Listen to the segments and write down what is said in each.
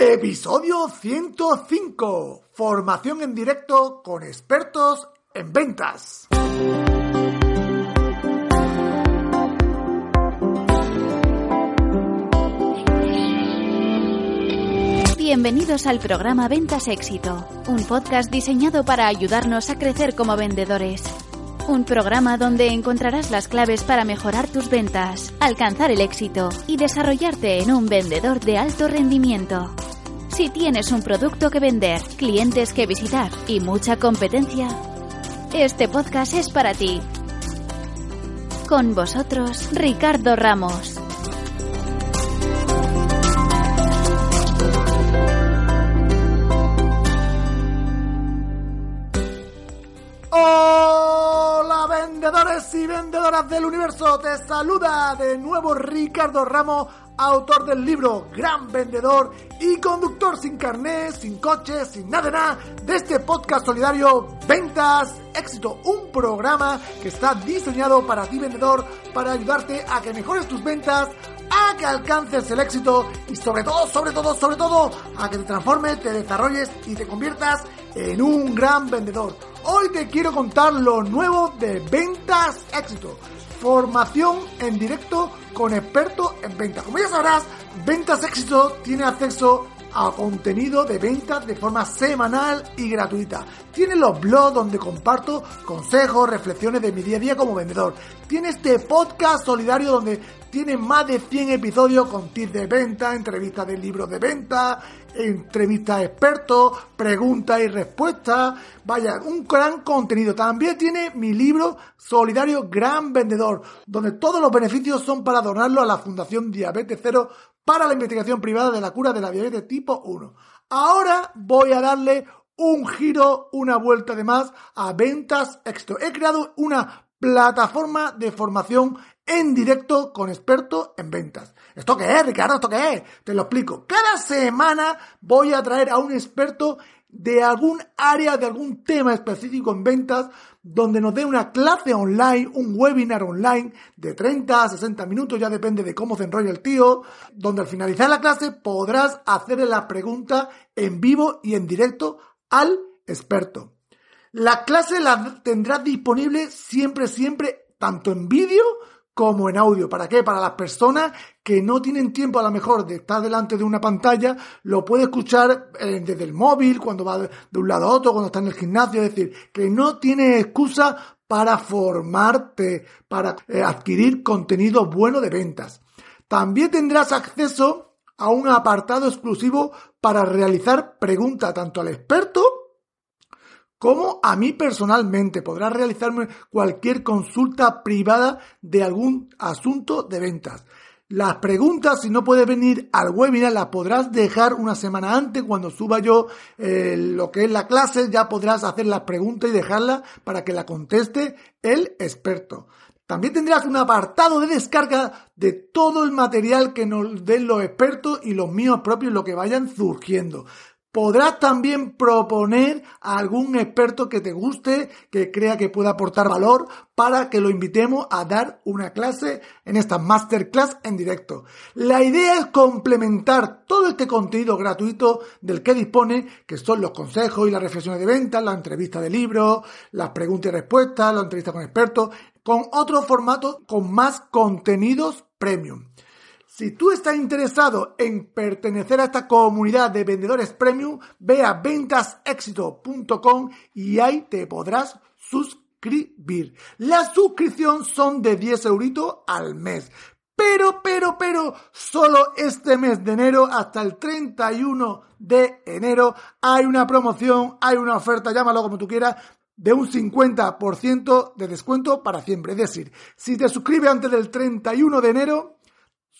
Episodio 105. Formación en directo con expertos en ventas. Bienvenidos al programa Ventas Éxito, un podcast diseñado para ayudarnos a crecer como vendedores. Un programa donde encontrarás las claves para mejorar tus ventas, alcanzar el éxito y desarrollarte en un vendedor de alto rendimiento. Si tienes un producto que vender, clientes que visitar y mucha competencia, este podcast es para ti. Con vosotros, Ricardo Ramos. Hola vendedores y vendedoras del universo, te saluda de nuevo Ricardo Ramos, autor del libro Gran Vendedor y conductor sin carné, sin coche, sin nada nada de este podcast solidario Ventas Éxito, un programa que está diseñado para ti vendedor, para ayudarte a que mejores tus ventas, a que alcances el éxito y sobre todo, sobre todo, sobre todo, a que te transformes, te desarrolles y te conviertas en un gran vendedor. Hoy te quiero contar lo nuevo de Ventas Éxito. Formación en directo con expertos en ventas. Como ya sabrás, Ventas Éxito tiene acceso a contenido de ventas de forma semanal y gratuita. Tiene los blogs donde comparto consejos, reflexiones de mi día a día como vendedor. Tiene este podcast solidario donde tiene más de 100 episodios con tips de venta, entrevistas de libros de venta, entrevistas a expertos, preguntas y respuestas. Vaya, un gran contenido. También tiene mi libro solidario Gran Vendedor, donde todos los beneficios son para donarlo a la Fundación Diabetes Cero para la investigación privada de la cura de la diabetes tipo 1. Ahora voy a darle un giro, una vuelta de más a Ventas Éxito. He creado una plataforma de formación en directo con expertos en ventas. ¿Esto qué es, Ricardo? ¿Esto qué es? Te lo explico. Cada semana voy a traer a un experto de algún área, de algún tema específico en ventas, donde nos dé una clase online, un webinar online de 30 a 60 minutos, ya depende de cómo se enrolla el tío, donde al finalizar la clase podrás hacerle la pregunta en vivo y en directo al experto. La clase la tendrás disponible siempre, siempre, tanto en vídeo como en audio. ¿Para qué? Para las personas que no tienen tiempo a lo mejor de estar delante de una pantalla, lo puede escuchar eh, desde el móvil, cuando va de un lado a otro, cuando está en el gimnasio, es decir, que no tiene excusa para formarte, para eh, adquirir contenido bueno de ventas. También tendrás acceso a un apartado exclusivo para realizar preguntas tanto al experto como a mí personalmente. Podrás realizarme cualquier consulta privada de algún asunto de ventas. Las preguntas, si no puedes venir al webinar, las podrás dejar una semana antes cuando suba yo eh, lo que es la clase, ya podrás hacer las preguntas y dejarlas para que la conteste el experto. También tendrás un apartado de descarga de todo el material que nos den los expertos y los míos propios, lo que vayan surgiendo. Podrás también proponer a algún experto que te guste, que crea que pueda aportar valor, para que lo invitemos a dar una clase en esta masterclass en directo. La idea es complementar todo este contenido gratuito del que dispone, que son los consejos y las reflexiones de venta, la entrevista de libros, las preguntas y respuestas, la entrevista con expertos, con otro formato con más contenidos premium. Si tú estás interesado en pertenecer a esta comunidad de vendedores premium, ve a ventasexito.com y ahí te podrás suscribir. La suscripción son de 10 euritos al mes. Pero, pero, pero, solo este mes de enero hasta el 31 de enero hay una promoción, hay una oferta, llámalo como tú quieras, de un 50% de descuento para siempre. Es decir, si te suscribes antes del 31 de enero,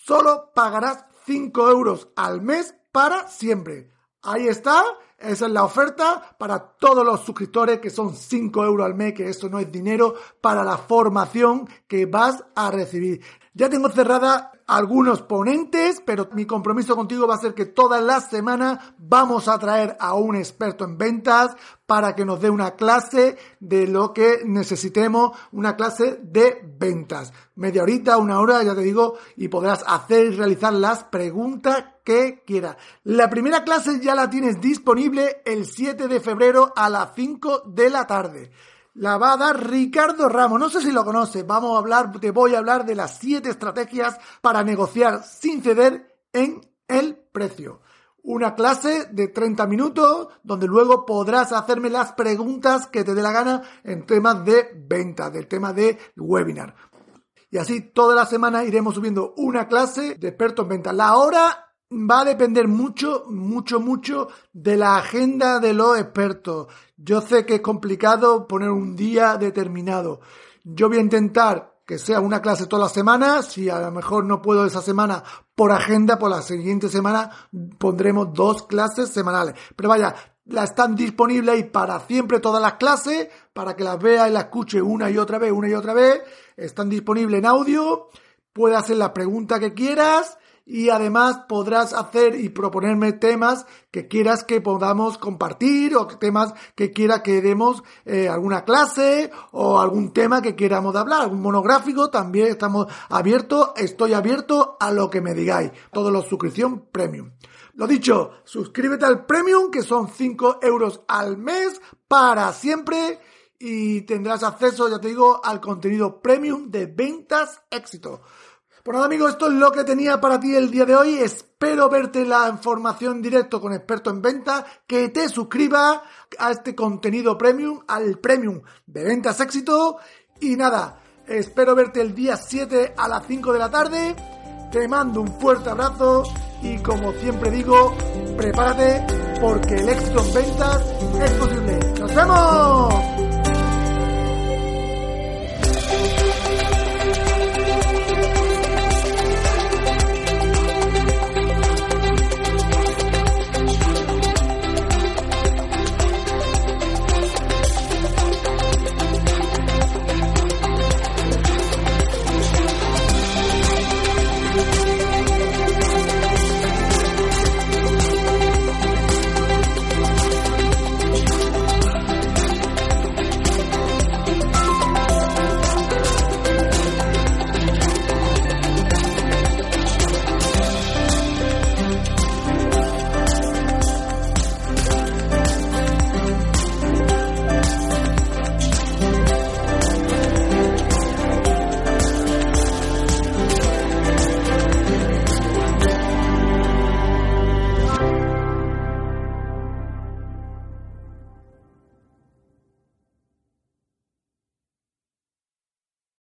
solo pagarás 5 euros al mes para siempre. Ahí está, esa es la oferta para todos los suscriptores que son 5 euros al mes, que eso no es dinero para la formación que vas a recibir. Ya tengo cerrada algunos ponentes, pero mi compromiso contigo va a ser que todas las semanas vamos a traer a un experto en ventas para que nos dé una clase de lo que necesitemos, una clase de ventas. Media horita, una hora, ya te digo, y podrás hacer y realizar las preguntas que quieras. La primera clase ya la tienes disponible el 7 de febrero a las 5 de la tarde. La va a dar Ricardo Ramos. No sé si lo conoces. Vamos a hablar, te voy a hablar de las 7 estrategias para negociar sin ceder en el precio una clase de 30 minutos donde luego podrás hacerme las preguntas que te dé la gana en temas de venta, del tema de webinar. Y así toda la semana iremos subiendo una clase de expertos en venta. La hora va a depender mucho, mucho, mucho de la agenda de los expertos. Yo sé que es complicado poner un día determinado. Yo voy a intentar que sea una clase toda la semana. Si a lo mejor no puedo esa semana por agenda, por la siguiente semana pondremos dos clases semanales. Pero vaya, la están disponibles ahí para siempre todas las clases, para que las vea y las escuche una y otra vez, una y otra vez. Están disponibles en audio. Puedes hacer la pregunta que quieras y además podrás hacer y proponerme temas que quieras que podamos compartir o temas que quiera que demos eh, alguna clase o algún tema que queramos hablar, algún monográfico, también estamos abiertos, estoy abierto a lo que me digáis, todo lo suscripción premium. Lo dicho, suscríbete al premium que son 5 euros al mes para siempre y tendrás acceso, ya te digo, al contenido premium de ventas éxito. Bueno amigos, esto es lo que tenía para ti el día de hoy. Espero verte la información directo con experto en venta, que te suscribas a este contenido premium, al premium de ventas éxito. Y nada, espero verte el día 7 a las 5 de la tarde. Te mando un fuerte abrazo y como siempre digo, prepárate porque el éxito en ventas es posible. ¡Nos vemos!